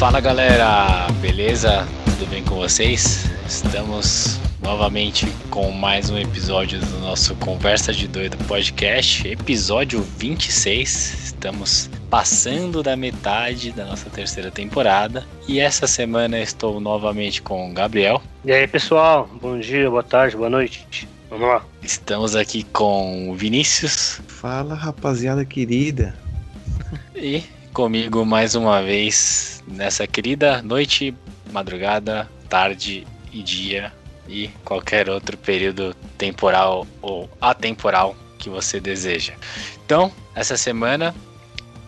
Fala galera, beleza? Tudo bem com vocês? Estamos novamente com mais um episódio do nosso Conversa de Doido podcast, episódio 26. Estamos passando da metade da nossa terceira temporada e essa semana estou novamente com o Gabriel. E aí pessoal, bom dia, boa tarde, boa noite. Vamos lá. Estamos aqui com o Vinícius. Fala rapaziada querida. E comigo mais uma vez nessa querida noite, madrugada, tarde e dia e qualquer outro período temporal ou atemporal que você deseja. Então, essa semana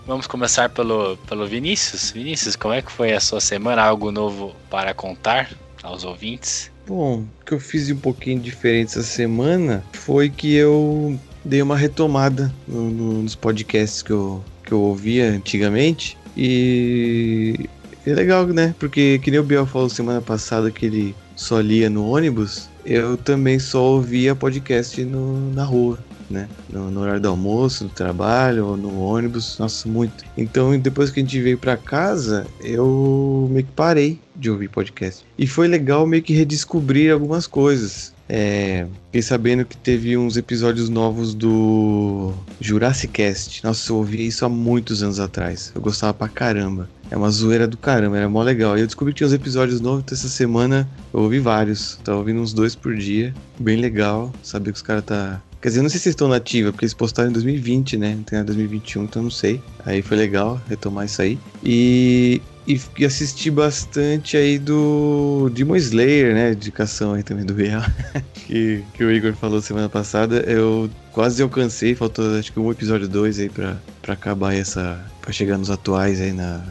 vamos começar pelo, pelo Vinícius. Vinícius, como é que foi a sua semana? Algo novo para contar aos ouvintes? Bom, o que eu fiz um pouquinho diferente essa semana foi que eu dei uma retomada no, no, nos podcasts que eu, que eu ouvia antigamente. E é legal, né? Porque, que nem o Biel falou semana passada que ele só lia no ônibus, eu também só ouvia podcast no, na rua, né? No, no, horário do almoço, no trabalho, ou no ônibus, nossa, muito. Então, depois que a gente veio pra casa, eu meio que parei de ouvir podcast. E foi legal meio que redescobrir algumas coisas. É, fiquei sabendo que teve uns episódios novos do Jurassic Cast. Nossa, eu ouvi isso há muitos anos atrás. Eu gostava pra caramba. É uma zoeira do caramba, era mó legal. E eu descobri que tinha uns episódios novos, então essa semana eu ouvi vários. Tava ouvindo uns dois por dia. Bem legal. Saber que os caras tá. Quer dizer, não sei se estão na ativa, porque eles postaram em 2020, né? Não tem nada 2021, então não sei. Aí foi legal retomar isso aí. E e, e assisti bastante aí do Demon Slayer, né? Indicação aí também do Real, que, que o Igor falou semana passada. Eu quase alcancei, faltou acho que um episódio 2 aí pra, pra acabar essa. pra chegar nos atuais aí na.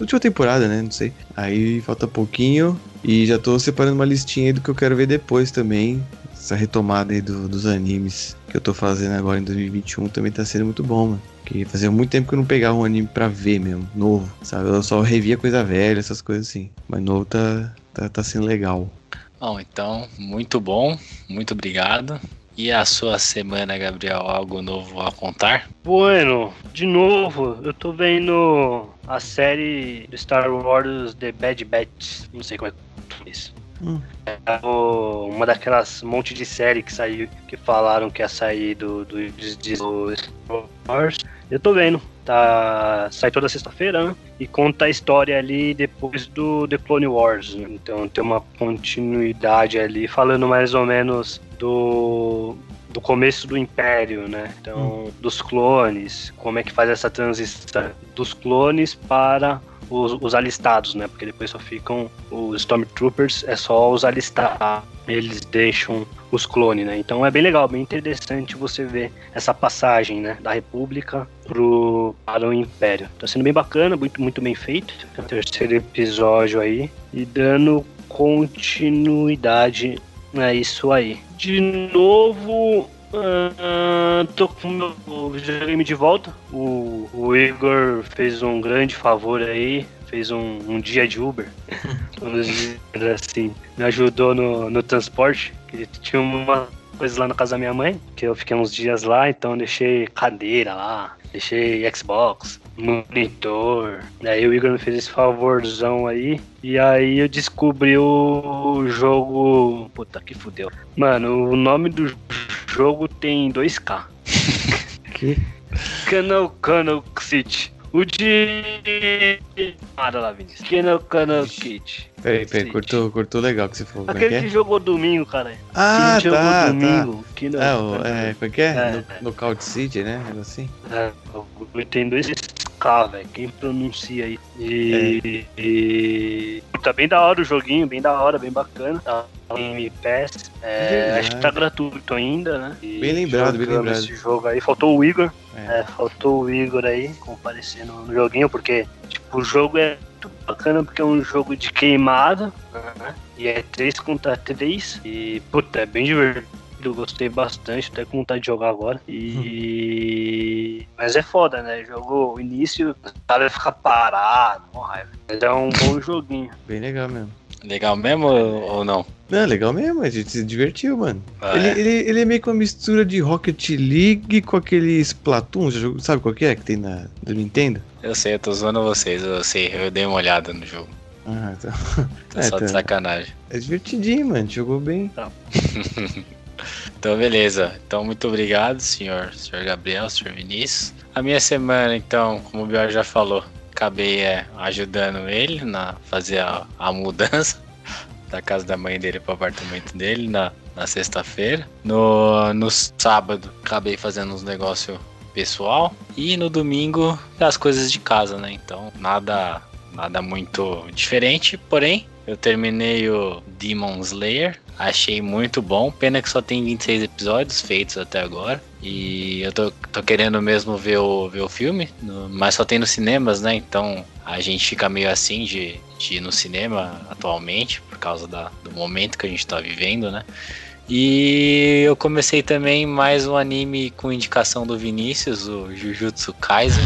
última temporada, né? Não sei. Aí falta pouquinho e já tô separando uma listinha aí do que eu quero ver depois também. Essa retomada aí do, dos animes que eu tô fazendo agora em 2021 também tá sendo muito bom, mano. Que fazia muito tempo que eu não pegava um anime pra ver mesmo, novo, sabe? Eu só revia coisa velha, essas coisas assim. Mas novo tá, tá, tá sendo legal. Bom, então, muito bom, muito obrigado. E a sua semana, Gabriel, algo novo a contar? Bueno, de novo, eu tô vendo a série do Star Wars The Bad Batch. Não sei como é que é isso. Hum. É uma daquelas monte de série que saiu, que falaram que ia sair do, do, do Star Wars. Eu tô vendo. Tá, sai toda sexta-feira, né? E conta a história ali depois do The Clone Wars. Né? Então tem uma continuidade ali, falando mais ou menos do, do começo do Império, né? Então, hum. dos clones, como é que faz essa transição dos clones para os, os, alistados, né? Porque depois só ficam os Stormtroopers, é só os alistados. Eles deixam os clones, né? Então é bem legal, bem interessante você ver essa passagem, né? Da República pro, para o Império. Tá sendo bem bacana, muito, muito bem feito. É o terceiro episódio aí. E dando continuidade a isso aí. De novo, Uh, tô com o videogame de volta. O, o, Igor fez um grande favor aí. Fez um, um dia de Uber. assim, me ajudou no, no transporte. Que tinha uma coisa lá na casa da minha mãe, que eu fiquei uns dias lá, então deixei cadeira lá, deixei Xbox, monitor. Aí o Igor me fez esse favorzão aí. E aí eu descobri o jogo. Puta que fudeu. Mano, o nome do jogo tem 2K. que? Canal Canal City. O de. Nada lá, Vinícius. Canal Canal Kit. Peraí, peraí, cortou, cortou legal que você falou. Aquele é que, é? jogou domingo, cara. Ah, que tá, tá. domingo. Que não, é, o, é, como é que é? é. No, no Couch City, né? Assim. É, tem dois K, velho. Quem pronuncia aí? E, é. e, Tá bem da hora o joguinho, bem da hora, bem bacana. Tá em PS. É, acho que tá gratuito ainda, né? E bem lembrado, bem lembrado. Esse jogo aí. Faltou o Igor. É. É, faltou o Igor aí comparecendo no joguinho, porque tipo, o jogo é muito bacana porque é um jogo de queimada. Né? E é 3 contra 3. E, puta, é bem divertido eu gostei bastante, até com vontade de jogar agora. E. Mas é foda, né? Jogou o início, o cara fica parado, com raiva. Mas é um bom joguinho. Bem legal mesmo. Legal mesmo ou não? Não, legal mesmo, a gente se divertiu, mano. Ah, ele, é? ele, ele é meio que uma mistura de Rocket League com aquele Splatoon, sabe qual que é que tem na, do Nintendo? Eu sei, eu tô zoando vocês, eu sei, eu dei uma olhada no jogo. Ah, então. Tô é, só de tá. sacanagem. É divertidinho, mano, jogou bem. Tá. então, beleza. Então, muito obrigado, senhor, senhor Gabriel, senhor Vinícius. A minha semana, então, como o Bior já falou, acabei é, ajudando ele na fazer a, a mudança da casa da mãe dele para o apartamento dele na, na sexta-feira. No, no sábado, acabei fazendo uns negócios pessoal. E no domingo, as coisas de casa, né? Então, nada, nada muito diferente. Porém, eu terminei o Demon Slayer. Achei muito bom. Pena que só tem 26 episódios feitos até agora. E eu tô, tô querendo mesmo ver o, ver o filme, no, mas só tem nos cinemas, né? Então a gente fica meio assim de, de ir no cinema atualmente, por causa da, do momento que a gente tá vivendo, né? E eu comecei também mais um anime com indicação do Vinícius, o Jujutsu Kaisen.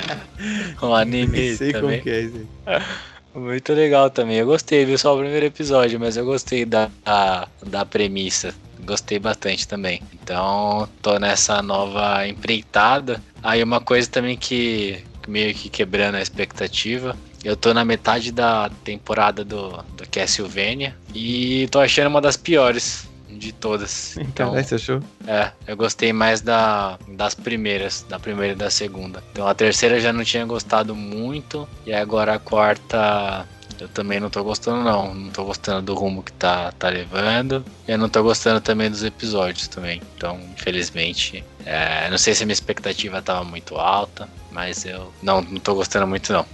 um anime sei também. Como que é isso Muito legal também. Eu gostei, viu só o primeiro episódio, mas eu gostei da, da, da premissa gostei bastante também. Então, tô nessa nova empreitada. Aí uma coisa também que meio que quebrando a expectativa. Eu tô na metade da temporada do, do Castlevania e tô achando uma das piores de todas. Então, você achou? É, eu gostei mais da, das primeiras, da primeira e da segunda. Então a terceira já não tinha gostado muito e agora a quarta eu também não tô gostando, não. Não tô gostando do rumo que tá, tá levando. E eu não tô gostando também dos episódios também. Então, infelizmente, é, não sei se a minha expectativa tava muito alta, mas eu não, não tô gostando muito, não.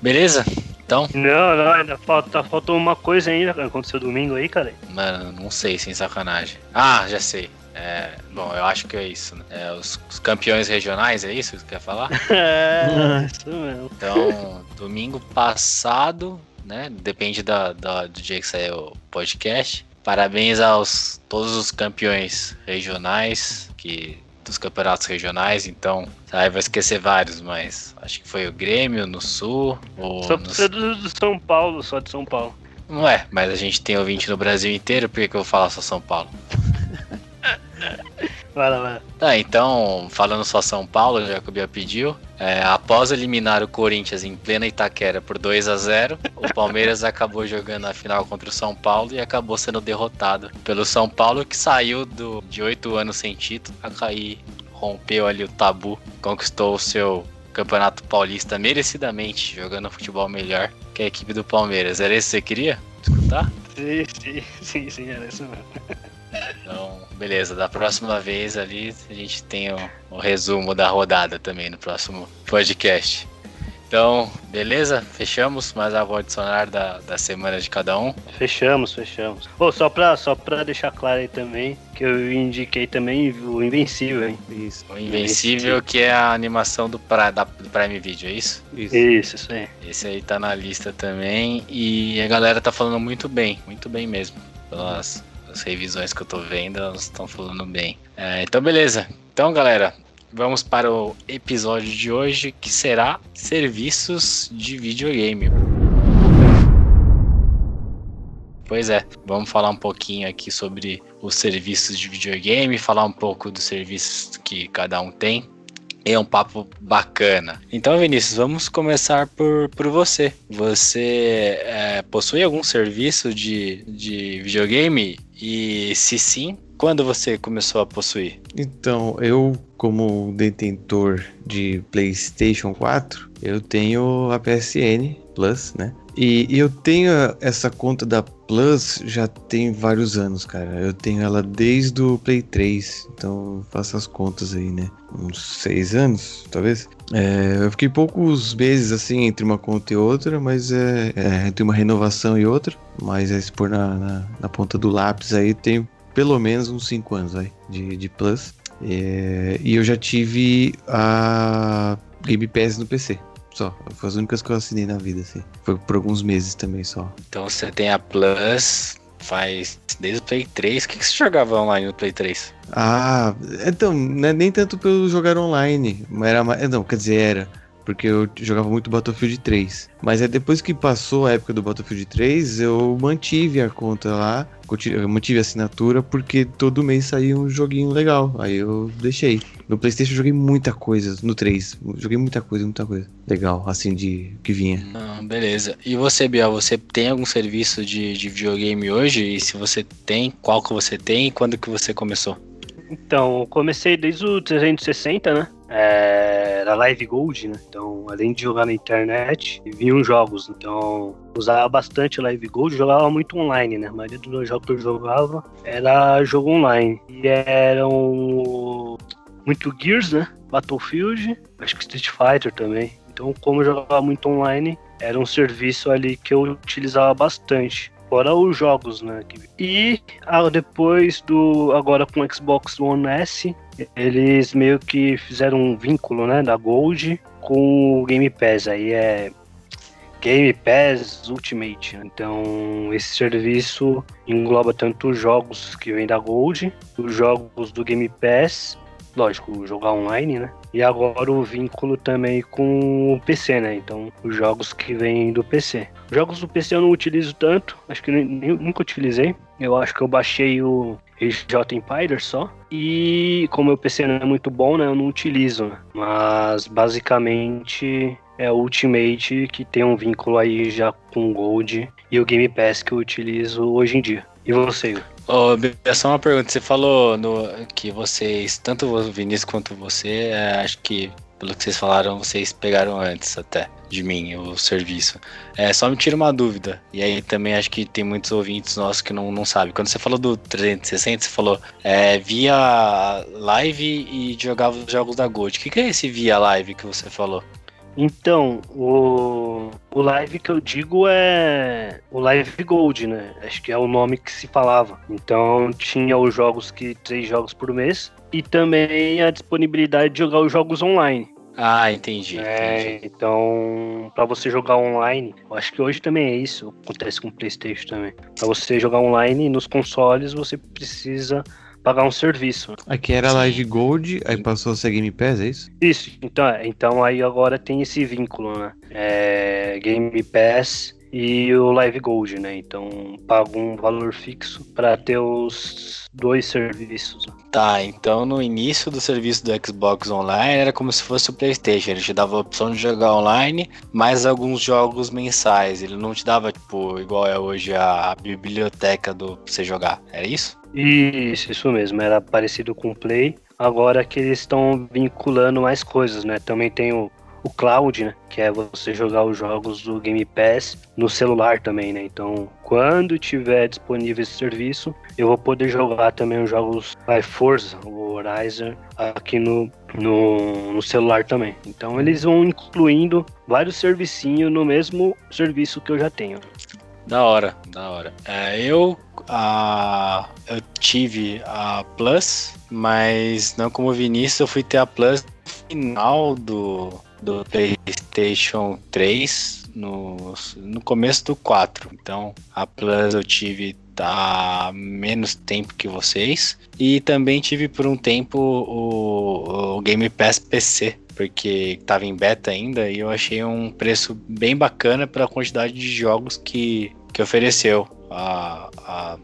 Beleza? Então? Não, não, ainda falta, faltou uma coisa ainda que aconteceu domingo aí, cara. Mano, não sei, sem sacanagem. Ah, já sei. É, bom, eu acho que é isso, né? É, os, os, campeões regionais, é isso que você quer falar? é, isso mesmo. Então, domingo passado, né? Depende da, da, do dia que sair o podcast. Parabéns aos todos os campeões regionais que dos campeonatos regionais, então aí vai esquecer vários, mas acho que foi o Grêmio no Sul. só no... do, do São Paulo, só de São Paulo. Não é, mas a gente tem ouvinte no Brasil inteiro, por que, que eu vou falar só São Paulo? Vai lá, vai lá. Tá, então, falando só São Paulo, já que o Bia pediu, é, após eliminar o Corinthians em plena Itaquera por 2 a 0 o Palmeiras acabou jogando a final contra o São Paulo e acabou sendo derrotado pelo São Paulo, que saiu do, de oito anos sem título a cair, rompeu ali o tabu, conquistou o seu Campeonato Paulista merecidamente, jogando futebol melhor que a equipe do Palmeiras. Era isso que você queria escutar? Sim, sim, sim, sim era isso mesmo. Então, beleza. Da próxima vez ali a gente tem o, o resumo da rodada também no próximo podcast. Então, beleza? Fechamos mais a voz adicionar da, da semana de cada um? Fechamos, fechamos. Oh, só, pra, só pra deixar claro aí também, que eu indiquei também o Invencível, hein? Isso. O Invencível, que é a animação do, pra, da, do Prime Video, é isso? Isso. Isso, isso aí. Esse aí tá na lista também. E a galera tá falando muito bem, muito bem mesmo. Pelas as revisões que eu tô vendo, elas estão falando bem. É, então, beleza. Então, galera, vamos para o episódio de hoje, que será serviços de videogame. Pois é, vamos falar um pouquinho aqui sobre os serviços de videogame, falar um pouco dos serviços que cada um tem. É um papo bacana. Então, Vinícius, vamos começar por, por você. Você é, possui algum serviço de, de videogame? E se sim, quando você começou a possuir? Então, eu, como detentor de PlayStation 4, eu tenho a PSN Plus, né? E, eu tenho essa conta da Plus já tem vários anos, cara. Eu tenho ela desde o Play 3. Então faço as contas aí, né? Uns seis anos, talvez. É, eu fiquei poucos meses assim entre uma conta e outra, mas é, é entre uma renovação e outra. Mas é se pôr na, na, na, ponta do lápis aí, tenho pelo menos uns 5 anos aí, de, de Plus. É, e eu já tive a Game Pass no PC. Só. Foi as únicas que eu assinei na vida, assim. Foi por alguns meses também só. Então você tem a Plus, faz desde o Play 3. O que, que você jogava online no Play 3? Ah, então, é nem tanto pelo jogar online. Era, não, quer dizer, era. Porque eu jogava muito Battlefield 3. Mas é depois que passou a época do Battlefield 3, eu mantive a conta lá, eu mantive a assinatura, porque todo mês saía um joguinho legal. Aí eu deixei. No PlayStation eu joguei muita coisa, no 3. Joguei muita coisa, muita coisa. Legal, assim, de que vinha. Ah, beleza. E você, Biel, você tem algum serviço de, de videogame hoje? E se você tem, qual que você tem e quando que você começou? Então, comecei desde o 360, né? É, era Live Gold, né? Então, além de jogar na internet, vinham jogos. Então, usava bastante Live Gold, jogava muito online, né? A maioria dos jogos que eu jogava era jogo online. E eram muito Gears, né? Battlefield, acho que Street Fighter também. Então, como eu jogava muito online, era um serviço ali que eu utilizava bastante fora os jogos, né? E ah, depois do agora com o Xbox One S, eles meio que fizeram um vínculo, né, da Gold com o Game Pass. Aí é Game Pass Ultimate. Então, esse serviço engloba tanto os jogos que vêm da Gold, os jogos do Game Pass lógico, jogar online, né? E agora o vínculo também com o PC, né? Então, os jogos que vêm do PC. Os jogos do PC eu não utilizo tanto, acho que nem, nunca utilizei. Eu acho que eu baixei o RJ Empire só. E como o PC não é muito bom, né? Eu não utilizo. Né? Mas basicamente é o Ultimate que tem um vínculo aí já com o Gold e o Game Pass que eu utilizo hoje em dia. E você, Ô, oh, só uma pergunta. Você falou no, que vocês, tanto o Vinícius quanto você, é, acho que pelo que vocês falaram, vocês pegaram antes até de mim o serviço. É, só me tira uma dúvida. E aí também acho que tem muitos ouvintes nossos que não, não sabem. Quando você falou do 360, você falou é, via live e jogava os jogos da Gold. O que, que é esse via live que você falou? Então, o, o live que eu digo é o Live Gold, né? Acho que é o nome que se falava. Então tinha os jogos que três jogos por mês e também a disponibilidade de jogar os jogos online. Ah, entendi. É, entendi. então, para você jogar online, eu acho que hoje também é isso, acontece com o PlayStation também. Para você jogar online nos consoles, você precisa pagar um serviço. Aqui era Live Gold, aí passou a ser Game Pass, é isso? Isso, então, então aí agora tem esse vínculo, né? É, Game Pass e o Live Gold, né? Então pago um valor fixo para ter os dois serviços. Tá, então no início do serviço do Xbox Online era como se fosse o PlayStation, ele te dava a opção de jogar online, mais alguns jogos mensais. Ele não te dava tipo igual é hoje a biblioteca do pra você jogar. Era isso? Isso, isso mesmo. Era parecido com o Play. Agora que eles estão vinculando mais coisas, né? Também tem o, o Cloud, né? Que é você jogar os jogos do Game Pass no celular também, né? Então, quando tiver disponível esse serviço, eu vou poder jogar também os jogos by Forza, o Horizon, aqui no, no, no celular também. Então, eles vão incluindo vários servicinhos no mesmo serviço que eu já tenho. Da hora, da hora. É, eu, a, eu tive a Plus, mas não como Vinícius, eu fui ter a Plus no final do, do PlayStation 3, no, no começo do 4. Então, a Plus eu tive tá menos tempo que vocês. E também tive por um tempo o, o Game Pass PC, porque estava em beta ainda e eu achei um preço bem bacana pela quantidade de jogos que, que ofereceu a, a,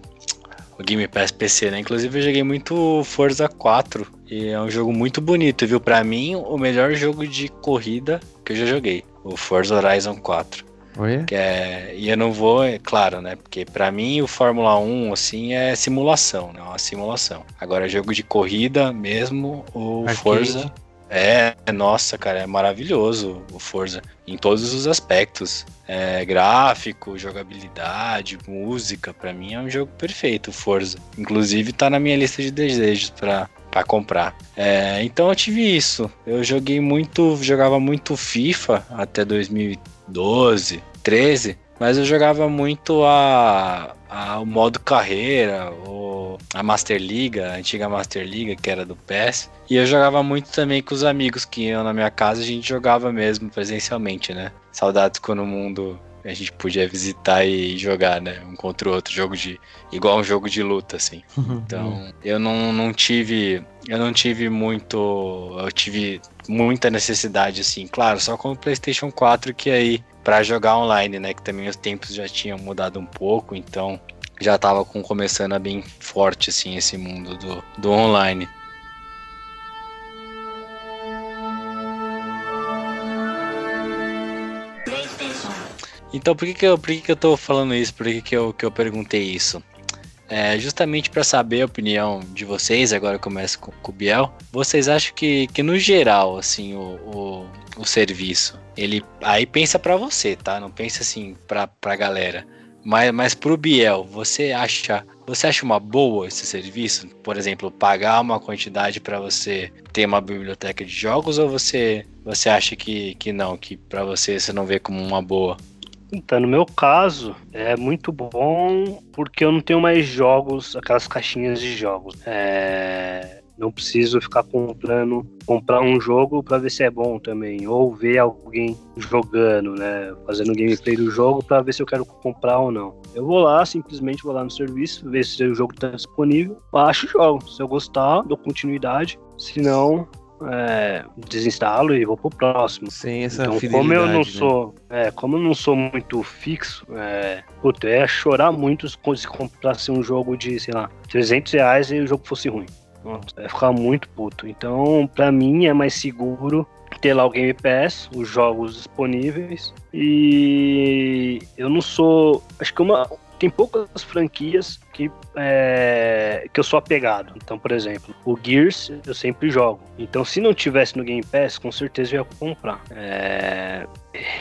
o Game Pass PC, né? Inclusive eu joguei muito Forza 4 e é um jogo muito bonito, viu? Para mim, o melhor jogo de corrida que eu já joguei, o Forza Horizon 4. Oi? Que é, e eu não vou, é claro, né? Porque para mim o Fórmula 1 assim é simulação, né? Uma simulação. Agora jogo de corrida mesmo, o Arcade. Forza é, nossa, cara, é maravilhoso o Forza em todos os aspectos. É, gráfico, jogabilidade, música, para mim é um jogo perfeito, o Forza. Inclusive tá na minha lista de desejos para para comprar. É, então eu tive isso. Eu joguei muito, jogava muito FIFA até 2012, 13, mas eu jogava muito a, a, o modo carreira, o, a Master League, a antiga Master League, que era do PES. E eu jogava muito também com os amigos que iam na minha casa, a gente jogava mesmo presencialmente, né? Saudades quando o mundo a gente podia visitar e jogar, né? Um contra o outro, jogo de. igual um jogo de luta, assim. Então, eu não, não tive eu não tive muito. Eu tive muita necessidade, assim. Claro, só com o PlayStation 4 que aí. para jogar online, né? Que também os tempos já tinham mudado um pouco, então já tava com, começando a bem forte, assim, esse mundo do, do online. Então por que, que, eu, por que, que eu tô falando isso? Por que, que, eu, que eu perguntei isso? É, justamente para saber a opinião de vocês, agora eu começo com, com o Biel. Vocês acham que, que no geral, assim, o, o, o serviço, ele aí pensa para você, tá? Não pensa assim pra, pra galera. Mas, mas pro Biel, você acha você acha uma boa esse serviço? Por exemplo, pagar uma quantidade para você ter uma biblioteca de jogos ou você você acha que, que não, que para você você não vê como uma boa? Então, no meu caso, é muito bom porque eu não tenho mais jogos, aquelas caixinhas de jogos. É, não preciso ficar comprando, comprar um jogo para ver se é bom também, ou ver alguém jogando, né, fazendo gameplay do jogo para ver se eu quero comprar ou não. Eu vou lá, simplesmente vou lá no serviço, ver se o jogo está disponível, baixo o jogo. Se eu gostar, dou continuidade. Se não, é, desinstalo e vou pro próximo. Sem essa então, como eu não né? sou, é, como eu não sou muito fixo, é, puto, eu ia chorar muito se comprasse um jogo de, sei lá, 300 reais e o jogo fosse ruim. Nossa, ia ficar muito puto. Então, pra mim é mais seguro ter lá o Game Pass, os jogos disponíveis. E eu não sou. Acho que uma, tem poucas franquias que, é, que eu sou apegado. Então, por exemplo, o Gears eu sempre jogo. Então, se não tivesse no Game Pass, com certeza eu ia comprar. É,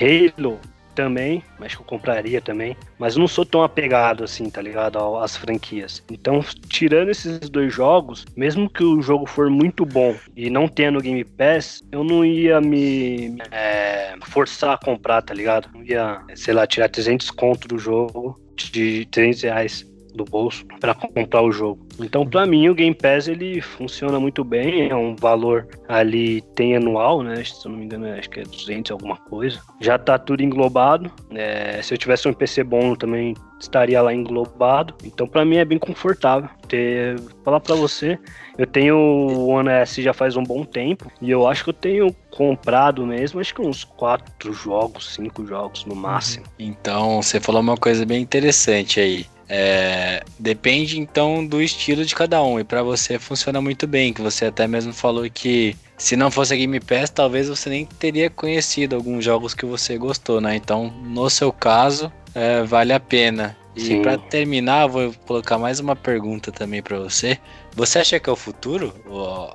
Halo também, mas que eu compraria também. Mas eu não sou tão apegado assim, tá ligado? Às franquias. Então, tirando esses dois jogos, mesmo que o jogo for muito bom e não tenha no Game Pass, eu não ia me é, forçar a comprar, tá ligado? Não ia, sei lá, tirar 300 conto do jogo de 300 reais do bolso para comprar o jogo. Então, para mim, o Game Pass ele funciona muito bem. É um valor ali tem anual, né? Se eu não me engano, acho que é 200 alguma coisa. Já tá tudo englobado. É, se eu tivesse um PC bom, também estaria lá englobado. Então, para mim é bem confortável. Ter, falar para você, eu tenho o One S já faz um bom tempo e eu acho que eu tenho comprado mesmo, acho que uns quatro jogos, cinco jogos no máximo. Então, você falou uma coisa bem interessante aí. É, depende então do estilo de cada um. E para você funciona muito bem, que você até mesmo falou que se não fosse a Game Pass, talvez você nem teria conhecido alguns jogos que você gostou, né? Então, no seu caso, é, vale a pena. E para terminar, vou colocar mais uma pergunta também para você. Você acha que é o futuro?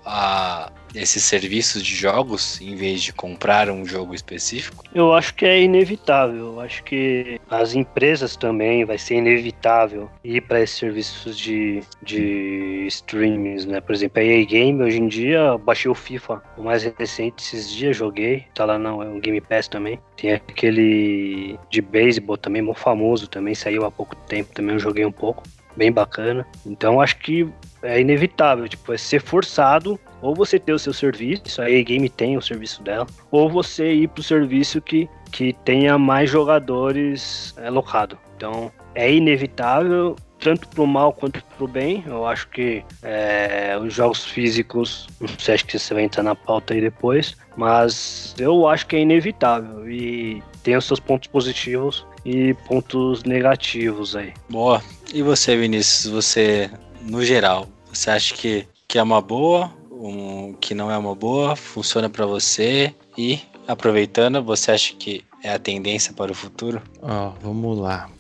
A, esses serviços de jogos em vez de comprar um jogo específico? Eu acho que é inevitável. Eu acho que as empresas também vai ser inevitável ir para esses serviços de, de streamings, né? Por exemplo, a EA Game hoje em dia baixei o FIFA, o mais recente esses dias joguei, tá lá não, é um Game Pass também. Tem aquele de beisebol também, muito famoso também, saiu há pouco tempo, também eu joguei um pouco bem bacana. Então acho que é inevitável, tipo, é ser forçado ou você ter o seu serviço, a E-Game tem o serviço dela, ou você ir pro serviço que, que tenha mais jogadores é, locado. Então é inevitável, tanto pro mal quanto pro bem. Eu acho que é, os jogos físicos, não sei, acho que você vai entrar na pauta aí depois, mas eu acho que é inevitável e tem os seus pontos positivos e pontos negativos aí. Boa. E você, Vinícius? Você, no geral, você acha que, que é uma boa um, que não é uma boa, funciona para você e aproveitando, você acha que é a tendência para o futuro? Ó, oh, vamos lá.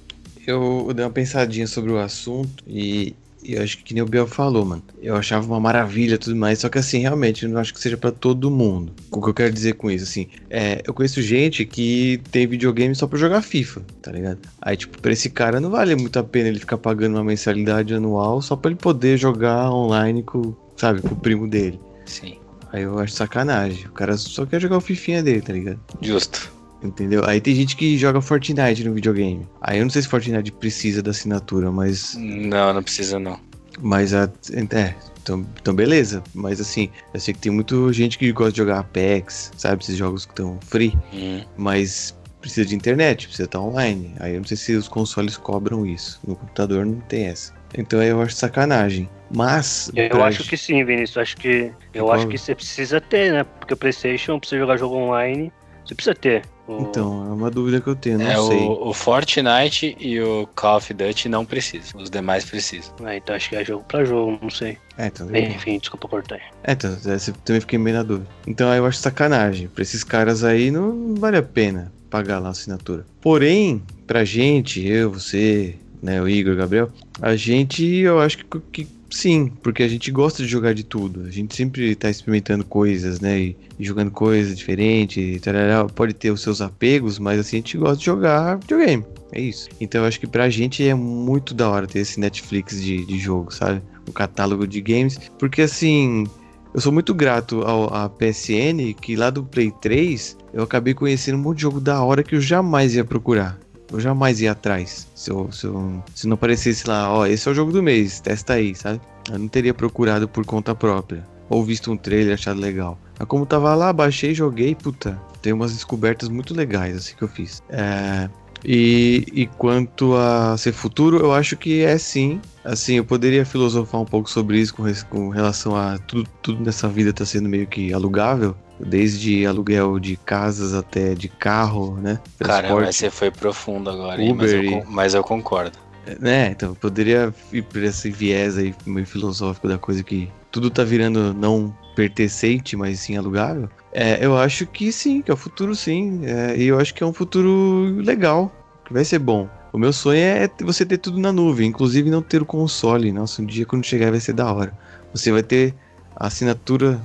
Eu, dei uma pensadinha sobre o assunto e eu acho que, que nem o Biel falou, mano. Eu achava uma maravilha tudo mais. Só que assim, realmente, eu não acho que seja para todo mundo. O que eu quero dizer com isso, assim, é, eu conheço gente que tem videogame só pra jogar FIFA, tá ligado? Aí, tipo, pra esse cara não vale muito a pena ele ficar pagando uma mensalidade anual só pra ele poder jogar online com, sabe, com o primo dele. Sim. Aí eu acho sacanagem. O cara só quer jogar o fifinha dele, tá ligado? Justo. Entendeu? Aí tem gente que joga Fortnite no videogame. Aí eu não sei se Fortnite precisa da assinatura, mas. Não, não precisa não. Mas a. É, então, então beleza. Mas assim, eu sei que tem muita gente que gosta de jogar Apex, sabe? Esses jogos que estão free. Hum. Mas precisa de internet, precisa estar online. Aí eu não sei se os consoles cobram isso. No computador não tem essa. Então eu acho sacanagem. Mas. Eu acho que sim, Vinícius. Acho que. Eu acho que você precisa ter, né? Porque o PlayStation, pra você jogar jogo online, você precisa ter. Então, é uma dúvida que eu tenho, não é, sei. O, o, Fortnite e o Call of Duty não precisam, os demais precisam. É, então acho que é jogo pra jogo, não sei. É, então, Enfim, desculpa cortar. É, então, é, também fiquei meio na dúvida. Então aí eu acho sacanagem. Pra esses caras aí não vale a pena pagar lá a assinatura. Porém, pra gente, eu, você, né, o Igor, o Gabriel, a gente, eu acho que, que Sim, porque a gente gosta de jogar de tudo. A gente sempre tá experimentando coisas, né? E, e jogando coisas diferentes. Pode ter os seus apegos, mas assim, a gente gosta de jogar videogame. É isso. Então eu acho que pra gente é muito da hora ter esse Netflix de, de jogo, sabe? Um catálogo de games. Porque assim, eu sou muito grato ao, à PSN, que lá do Play 3 eu acabei conhecendo um monte de jogo da hora que eu jamais ia procurar eu jamais ia atrás. Se, eu, se, eu, se não aparecesse lá, ó, esse é o jogo do mês, testa aí, sabe? Eu não teria procurado por conta própria. Ou visto um trailer achado legal. Mas como tava lá, baixei, joguei, puta, tem umas descobertas muito legais assim que eu fiz. É, e, e quanto a ser futuro, eu acho que é sim. Assim, eu poderia filosofar um pouco sobre isso com, com relação a tudo, tudo nessa vida tá sendo meio que alugável desde aluguel de casas até de carro, né? Cara, mas você foi profundo agora, Uber mas, eu, mas eu concordo. É, né, então poderia ir por esse viés aí meio filosófico da coisa que tudo tá virando não pertencente, mas sim alugável. É, eu acho que sim, que é o futuro sim. É, e eu acho que é um futuro legal, que vai ser bom. O meu sonho é você ter tudo na nuvem, inclusive não ter o console. Nossa, um dia quando chegar vai ser da hora. Você vai ter a assinatura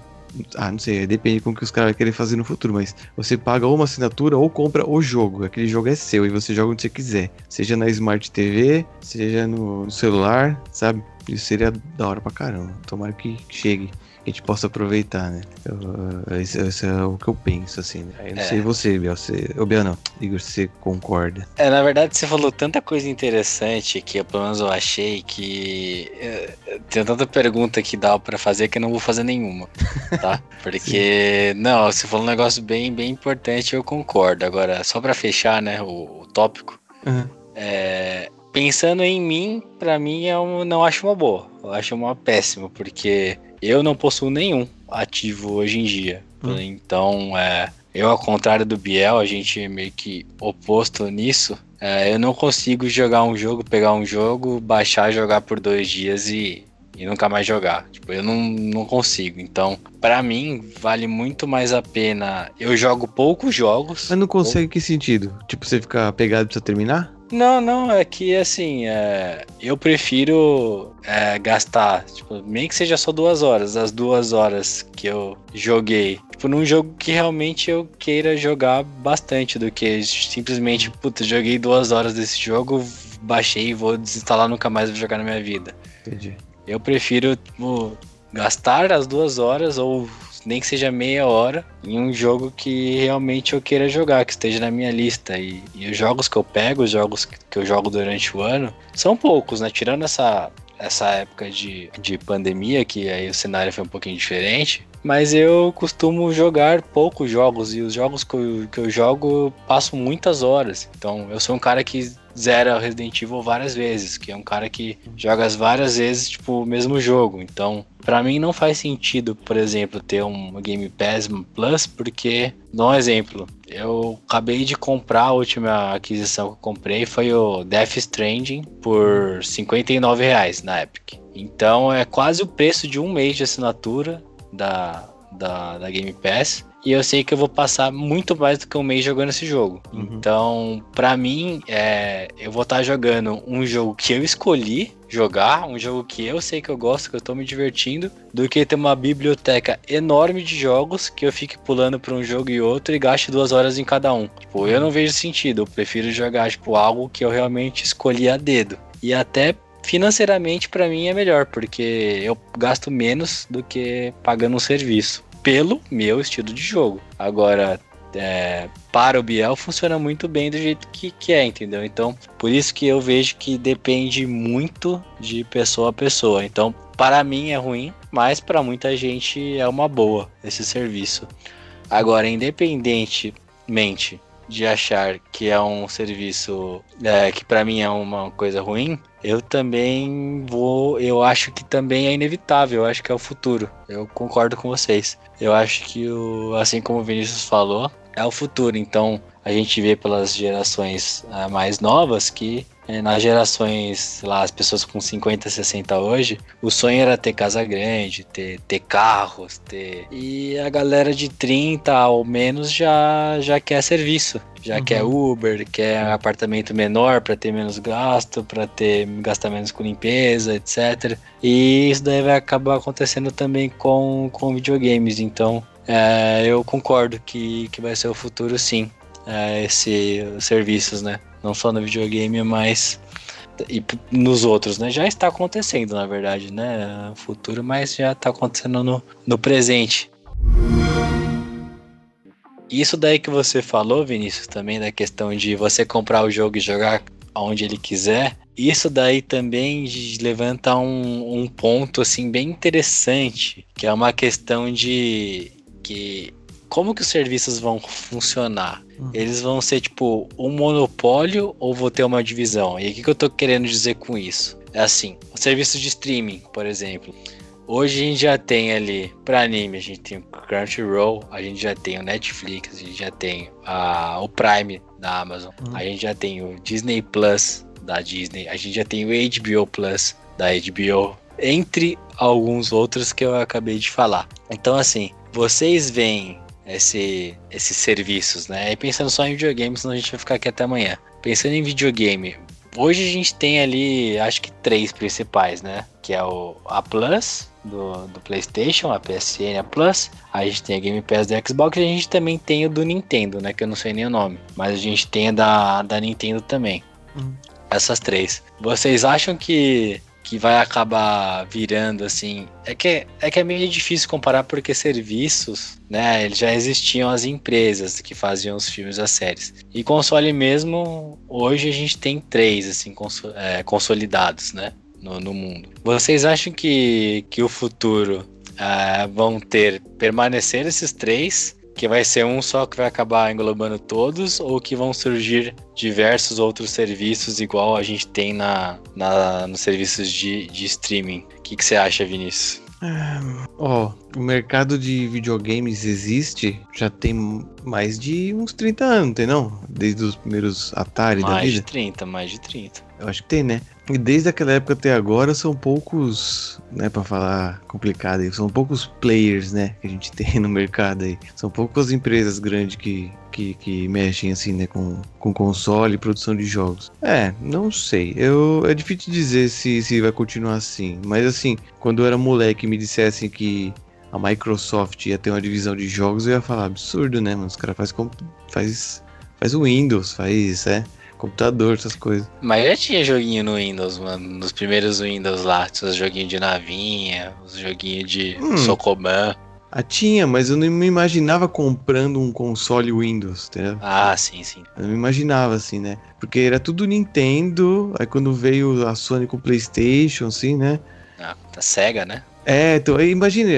ah, não sei, depende com o que os caras vão querer fazer no futuro, mas você paga uma assinatura ou compra o jogo. Aquele jogo é seu e você joga onde você quiser. Seja na Smart TV, seja no celular, sabe? Isso seria da hora pra caramba. Tomara que chegue a gente possa aproveitar, né? Eu, esse, é o que eu penso, assim. Né? Eu não é. sei você, Biel. Você, ô, Biel, não. Igor, você concorda? É, na verdade, você falou tanta coisa interessante que, pelo menos, eu achei que. É, tem tanta pergunta que dá para fazer que eu não vou fazer nenhuma, tá? Porque, não, você falou um negócio bem, bem importante eu concordo. Agora, só para fechar, né, o, o tópico. Uhum. É, pensando em mim, para mim eu não acho uma boa. Eu acho uma péssima, porque eu não possuo nenhum ativo hoje em dia. Hum. Então, é, eu, ao contrário do Biel, a gente é meio que oposto nisso. É, eu não consigo jogar um jogo, pegar um jogo, baixar, jogar por dois dias e, e nunca mais jogar. Tipo, eu não, não consigo. Então, para mim, vale muito mais a pena. Eu jogo poucos jogos. Mas não consegue ou... que sentido? Tipo, você ficar pegado pra terminar? Não, não, é que assim, é, eu prefiro é, gastar, tipo, nem que seja só duas horas, as duas horas que eu joguei, tipo, num jogo que realmente eu queira jogar bastante, do que simplesmente, puta, joguei duas horas desse jogo, baixei e vou desinstalar, nunca mais vou jogar na minha vida. Entendi. Eu prefiro, tipo, gastar as duas horas ou nem que seja meia hora, em um jogo que realmente eu queira jogar, que esteja na minha lista. E, e os jogos que eu pego, os jogos que eu jogo durante o ano, são poucos, né? Tirando essa, essa época de, de pandemia, que aí o cenário foi um pouquinho diferente. Mas eu costumo jogar poucos jogos e os jogos que eu, que eu jogo passo muitas horas. Então eu sou um cara que zera Resident Evil várias vezes, que é um cara que joga várias vezes, tipo, o mesmo jogo. Então, para mim não faz sentido, por exemplo, ter um Game Pass Plus, porque, dá um exemplo, eu acabei de comprar, a última aquisição que eu comprei foi o Death Stranding por 59 reais na Epic. Então é quase o preço de um mês de assinatura da, da, da Game Pass e eu sei que eu vou passar muito mais do que um mês jogando esse jogo. Uhum. Então, para mim, é, eu vou estar tá jogando um jogo que eu escolhi jogar, um jogo que eu sei que eu gosto, que eu tô me divertindo, do que ter uma biblioteca enorme de jogos que eu fique pulando para um jogo e outro e gaste duas horas em cada um. Tipo, eu não vejo sentido. Eu prefiro jogar tipo algo que eu realmente escolhi a dedo. E até financeiramente para mim é melhor, porque eu gasto menos do que pagando um serviço pelo meu estilo de jogo. Agora, é, para o Biel funciona muito bem do jeito que, que é, entendeu? Então, por isso que eu vejo que depende muito de pessoa a pessoa. Então, para mim é ruim, mas para muita gente é uma boa esse serviço. Agora, independentemente de achar que é um serviço é, que para mim é uma coisa ruim, eu também vou. Eu acho que também é inevitável. Eu acho que é o futuro. Eu concordo com vocês. Eu acho que, o, assim como o Vinícius falou, é o futuro. Então, a gente vê pelas gerações uh, mais novas que é, nas gerações, lá, as pessoas com 50, 60 hoje, o sonho era ter casa grande, ter, ter carros, ter. E a galera de 30 ao menos já, já quer serviço. Já uhum. quer Uber, quer apartamento menor para ter menos gasto, para ter gastar menos com limpeza, etc. E isso daí vai acabar acontecendo também com, com videogames. Então, é, eu concordo que, que vai ser o futuro sim. É, esse serviços, né? Não só no videogame, mas e nos outros, né? Já está acontecendo, na verdade, né? Futuro, mas já está acontecendo no, no presente. Isso daí que você falou, Vinícius, também da questão de você comprar o jogo e jogar onde ele quiser. Isso daí também levanta um, um ponto assim bem interessante, que é uma questão de que como que os serviços vão funcionar? Uhum. Eles vão ser tipo um monopólio ou vou ter uma divisão? E o que, que eu tô querendo dizer com isso? É assim, o serviço de streaming, por exemplo. Hoje a gente já tem ali, para anime, a gente tem o Crunchyroll, a gente já tem o Netflix, a gente já tem a, o Prime da Amazon, uhum. a gente já tem o Disney Plus da Disney, a gente já tem o HBO Plus da HBO, entre alguns outros que eu acabei de falar. Então, assim, vocês veem esse, esses serviços, né? E pensando só em videogame, senão a gente vai ficar aqui até amanhã. Pensando em videogame, hoje a gente tem ali, acho que três principais, né? Que é o a Plus do, do PlayStation, a PSN, a Plus. A gente tem a Game Pass do Xbox e a gente também tem o do Nintendo, né? Que eu não sei nem o nome, mas a gente tem a da, da Nintendo também. Uhum. Essas três. Vocês acham que que vai acabar virando assim. É que, é que é meio difícil comparar porque serviços, né? Eles já existiam as empresas que faziam os filmes, as séries. E console mesmo, hoje a gente tem três, assim, cons é, consolidados, né? No, no, mundo. Vocês acham que, que o futuro é, vão ter permanecer esses três que vai ser um só que vai acabar englobando todos ou que vão surgir diversos outros serviços igual a gente tem na, na nos serviços de, de streaming. O que, que você acha, Vinícius? Ó, oh, o mercado de videogames existe já tem mais de uns 30 anos, tem não? Desde os primeiros Atari mais da vida? Mais de 30, mais de 30. Eu acho que tem, né? E desde aquela época até agora são poucos, né, para falar complicado aí, são poucos players, né, que a gente tem no mercado aí. São poucas empresas grandes que, que, que mexem assim, né, com, com console e produção de jogos. É, não sei. Eu é difícil dizer se, se vai continuar assim, mas assim, quando eu era moleque me dissessem que a Microsoft ia ter uma divisão de jogos, eu ia falar absurdo, né, mano? Os caras faz faz faz o Windows, faz, é, computador, essas coisas. Mas já tinha joguinho no Windows, mano. Nos primeiros Windows lá. Tinha os joguinhos de navinha, os joguinhos de hum. Sokoban. Ah, tinha, mas eu não me imaginava comprando um console Windows, entendeu? Ah, sim, sim. Eu não me imaginava assim, né? Porque era tudo Nintendo, aí quando veio a Sony com o PlayStation, assim, né? Ah, da Sega, né? É, então, imagina,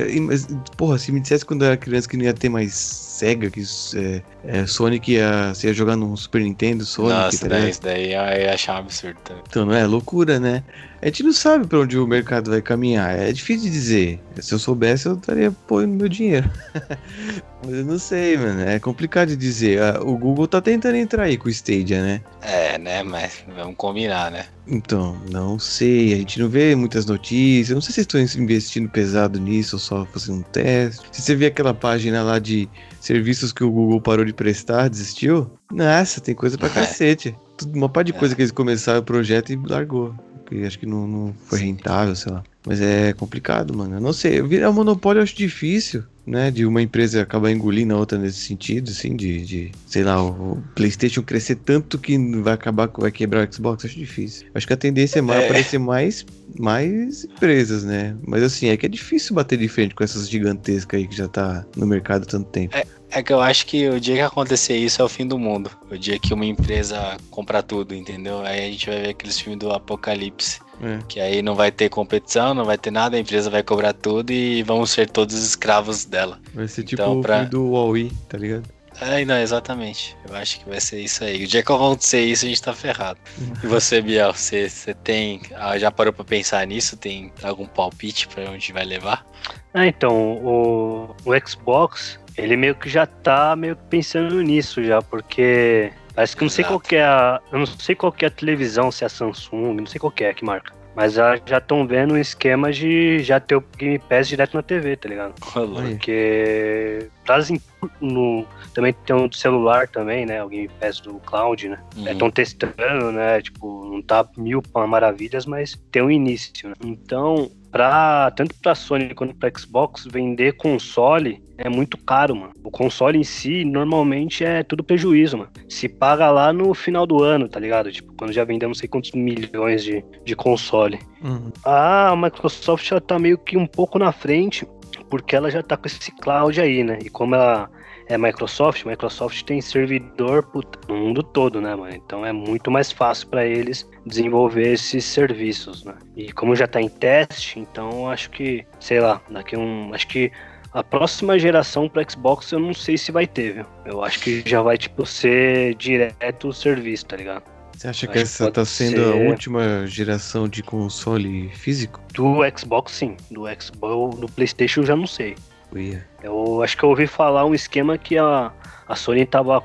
porra, se me dissesse quando eu era criança que não ia ter mais Sega, que é, é, Sonic ia, ia jogar no Super Nintendo, Sonic. Nossa, tá isso daí eu ia achar um absurdo também. Então, não é? Loucura, né? A gente não sabe para onde o mercado vai caminhar. É difícil de dizer. Se eu soubesse, eu estaria pondo meu dinheiro. Mas eu não sei, mano. É complicado de dizer. Ah, o Google tá tentando entrar aí com o Stadia, né? É, né? Mas vamos combinar, né? Então, não sei. A gente não vê muitas notícias. Não sei se estão investindo pesado nisso ou só fazendo um teste. Se você vê aquela página lá de serviços que o Google parou de prestar, desistiu? Nossa, tem coisa pra é. cacete. Uma par de é. coisa que eles começaram o projeto e largou porque acho que não, não foi rentável, sei lá. Mas é complicado, mano. Eu não sei. Virar monopólio eu acho difícil, né? De uma empresa acabar engolindo a outra nesse sentido, assim, de, de sei lá, o PlayStation crescer tanto que vai acabar, vai quebrar o Xbox, acho difícil. Acho que a tendência é, mais, é. aparecer mais, mais empresas, né? Mas assim, é que é difícil bater de frente com essas gigantescas aí que já tá no mercado há tanto tempo. É, é que eu acho que o dia que acontecer isso é o fim do mundo. O dia que uma empresa comprar tudo, entendeu? Aí a gente vai ver aqueles filmes do Apocalipse. É. Que aí não vai ter competição, não vai ter nada, a empresa vai cobrar tudo e vamos ser todos escravos dela. Vai ser tipo então, o pra... do Huawei, tá ligado? É, não, exatamente. Eu acho que vai ser isso aí. O dia que acontecer isso, a gente tá ferrado. E você, Biel, você, você tem. Ah, já parou pra pensar nisso? Tem algum palpite pra onde vai levar? Ah, então, o, o Xbox, ele meio que já tá meio que pensando nisso já, porque parece que não sei qual que é a. Eu não sei qual é a televisão, se é a Samsung, não sei qual que é que marca. Mas já estão vendo um esquema de já ter o Game Pass direto na TV, tá ligado? Porque trazem no, também tem um do celular também, né? O Game Pass do Cloud, né? Estão uhum. testando, né? Tipo, não tá mil maravilhas, mas tem um início, né? Então, pra, tanto pra Sony quanto pra Xbox, vender console é muito caro, mano. O console em si, normalmente, é tudo prejuízo, mano. Se paga lá no final do ano, tá ligado? Tipo, quando já vendeu não sei quantos milhões de, de console. Uhum. A Microsoft já tá meio que um pouco na frente, porque ela já tá com esse cloud aí, né? E como ela é Microsoft, Microsoft tem servidor no mundo todo, né, mano? Então é muito mais fácil para eles desenvolver esses serviços, né? E como já tá em teste, então acho que, sei lá, daqui um, acho que a próxima geração para Xbox eu não sei se vai ter, viu? Eu acho que já vai tipo ser direto o serviço, tá ligado? Você acha que essa tá sendo ser... a última geração de console físico? Do Xbox, sim. Do Xbox, do PlayStation eu já não sei. Eu acho que eu ouvi falar um esquema que a, a Sony tava,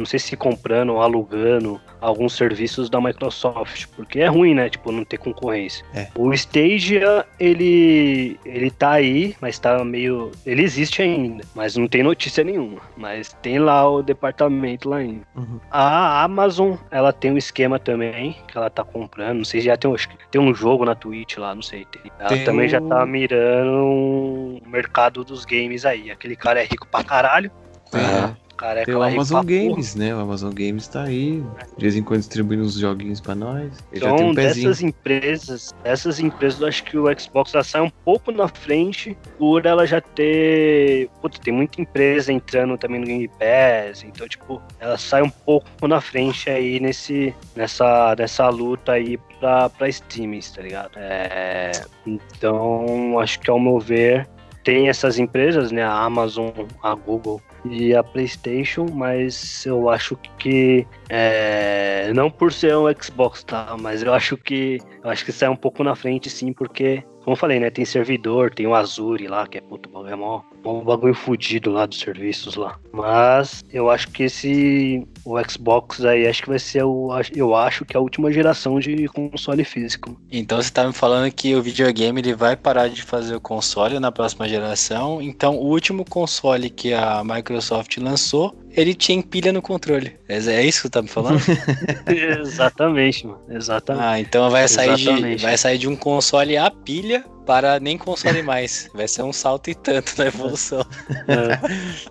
não sei se comprando ou alugando alguns serviços da Microsoft, porque é ruim, né? Tipo, não ter concorrência. É. O Stadia, ele ele tá aí, mas tá meio, ele existe ainda, mas não tem notícia nenhuma, mas tem lá o departamento lá ainda. Uhum. A Amazon, ela tem um esquema também que ela tá comprando, não sei se já tem, tem um jogo na Twitch lá, não sei. Ela tem também um... já tá mirando o mercado dos games aí. Aquele cara é rico pra caralho. É cara. É Tem o Amazon Games, né? O Amazon Games tá aí, de vez em quando distribuindo uns joguinhos pra nós. Então, um dessas empresas, essas empresas, eu acho que o Xbox já sai um pouco na frente por ela já ter. Putz, tem muita empresa entrando também no Game Pass, então, tipo, ela sai um pouco na frente aí nesse, nessa, nessa luta aí pra, pra streamings, tá ligado? É, então, acho que ao meu ver, tem essas empresas, né? A Amazon, a Google e a PlayStation, mas eu acho que é, não por ser um Xbox, tá? Mas eu acho que eu acho que sai um pouco na frente, sim, porque como eu falei, né? Tem servidor, tem o Azure lá, que é puto, é mó, mó bagulho fudido lá dos serviços lá. Mas eu acho que esse. O Xbox aí acho que vai ser o. Eu acho que é a última geração de console físico. Então você tá me falando que o videogame ele vai parar de fazer o console na próxima geração. Então o último console que a Microsoft lançou ele tinha pilha no controle. É, é isso que você tá me falando? Exatamente, mano. Exatamente. Ah, então vai sair, de, vai sair de um console a pilha para nem console mais. Vai ser um salto e tanto na evolução. É.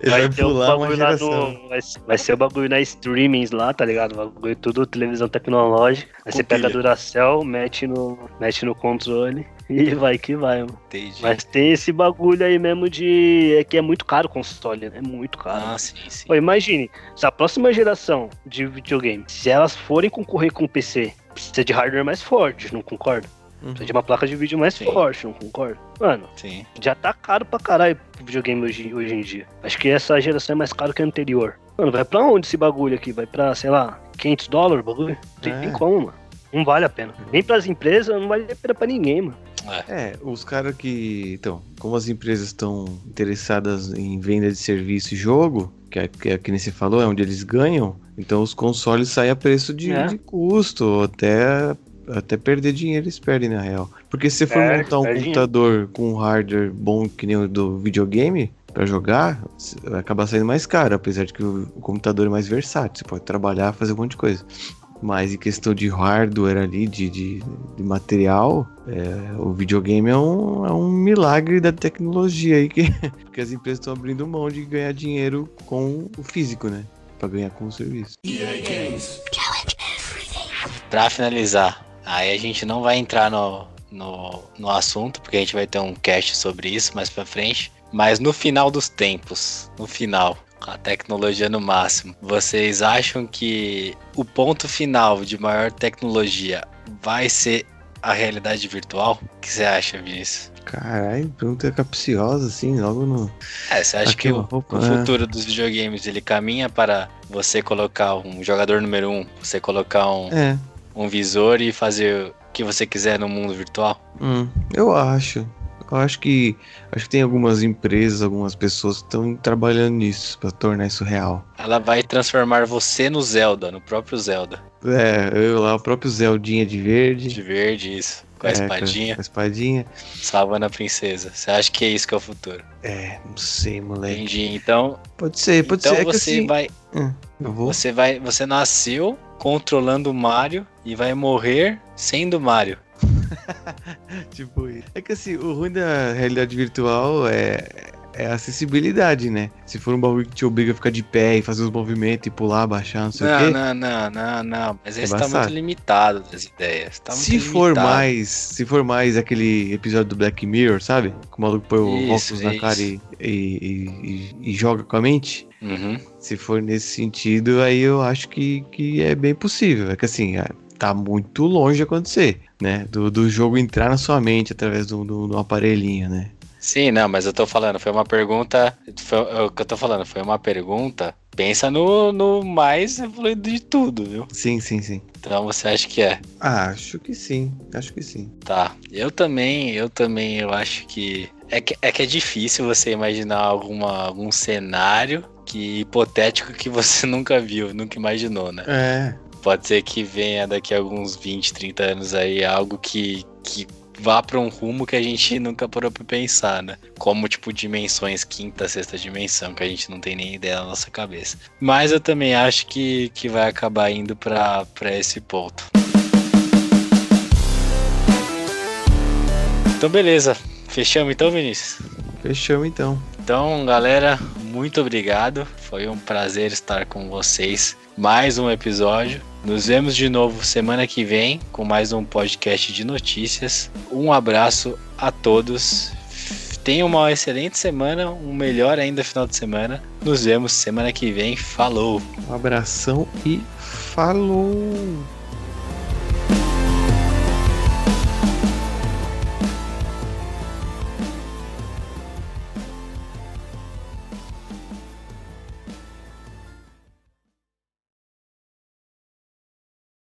Vai, vai, ter pular o bagulho lá no, vai, vai, ser o bagulho na streamings lá, tá ligado? O bagulho tudo televisão tecnológica. Aí você pilha. pega a Duracell, mete no, mete no controle e vai que vai, mano. Entendi. Mas tem esse bagulho aí mesmo de. É que é muito caro o console, né? É muito caro. Ah, sim, sim. Pô, imagine, se a próxima geração de videogame, se elas forem concorrer com o PC, precisa de hardware mais forte, não concorda? Uhum. Precisa de uma placa de vídeo mais Sim. forte, não concordo? Mano, Sim. já tá caro pra caralho o videogame hoje, hoje em dia. Acho que essa geração é mais caro que a anterior. Mano, vai pra onde esse bagulho aqui? Vai pra, sei lá, 500 dólares o bagulho? Tem, é. como, mano. Não vale a pena. Nem pras empresas, não vale a pena pra ninguém, mano. É, é os caras que. Então, como as empresas estão interessadas em venda de serviço e jogo, que é, que é que nem você falou, é onde eles ganham, então os consoles saem a preço de, é. de custo, até até perder dinheiro eles perdem na real. Porque se você for é, montar um computador dinheiro. com um hardware bom que nem o do videogame para jogar, vai acabar saindo mais caro, apesar de que o, o, computador é mais versátil, você pode trabalhar, fazer um monte de coisa. Mas em questão de hardware ali, de, de, de material, é, o videogame é um, é um milagre da tecnologia aí que, que as empresas estão abrindo mão de ganhar dinheiro com o físico, né? Para ganhar com o serviço. Para finalizar, Aí a gente não vai entrar no, no, no assunto, porque a gente vai ter um cast sobre isso mais pra frente. Mas no final dos tempos, no final, a tecnologia no máximo, vocês acham que o ponto final de maior tecnologia vai ser a realidade virtual? O que você acha, Vinícius? Caralho, pergunta capciosa, assim, logo no. É, você acha que o, roupa, o é. futuro dos videogames ele caminha para você colocar um jogador número um, você colocar um, É, um visor e fazer o que você quiser no mundo virtual? hum, eu acho. Eu acho que. Acho que tem algumas empresas, algumas pessoas que estão trabalhando nisso pra tornar isso real. Ela vai transformar você no Zelda, no próprio Zelda. É, eu lá, o próprio Zeldinha de verde. De verde, isso. Com a é, espadinha, Com a espadinha. salvando a princesa. Você acha que é isso que é o futuro? É, não sei, moleque. Entendi. Então, Pode ser, pode então ser. É que você assim, vai. vou. Você vai. Você nasceu controlando o Mario e vai morrer sendo Mario. Tipo, é que assim, o ruim da realidade virtual é, é a acessibilidade, né? Se for um bagulho que te obriga a ficar de pé e fazer os movimentos e pular, baixar, não sei o Não, quê. não, não, não, não. Mas É aí você tá muito limitado das ideias. Tá se for limitado. mais, se for mais aquele episódio do Black Mirror, sabe? Que o maluco põe o óculos na cara e, e, e- e joga com a mente. Uhum. Se for nesse sentido, aí eu acho que, que é bem possível. É que assim, é, tá muito longe de acontecer, né? Do, do jogo entrar na sua mente através do, do, do aparelhinho, né? Sim, não, mas eu tô falando, foi uma pergunta. Foi, é o que eu tô falando, foi uma pergunta. Pensa no, no mais evoluído de tudo, viu? Sim, sim, sim. Então você acha que é? Ah, acho que sim, acho que sim. Tá. Eu também, eu também, eu acho que. É que é, que é difícil você imaginar alguma, algum cenário que hipotético que você nunca viu, nunca imaginou, né? É, Pode ser que venha daqui a alguns 20, 30 anos aí algo que, que vá pra um rumo que a gente nunca parou pra pensar, né? Como, tipo, dimensões, quinta, sexta dimensão, que a gente não tem nem ideia na nossa cabeça. Mas eu também acho que, que vai acabar indo pra esse ponto. Então, beleza. Fechamos então, Vinícius? fechamos então. Então, galera, muito obrigado. Foi um prazer estar com vocês. Mais um episódio. Nos vemos de novo semana que vem com mais um podcast de notícias. Um abraço a todos. Tenham uma excelente semana, um melhor ainda final de semana. Nos vemos semana que vem. Falou! Um abração e falou!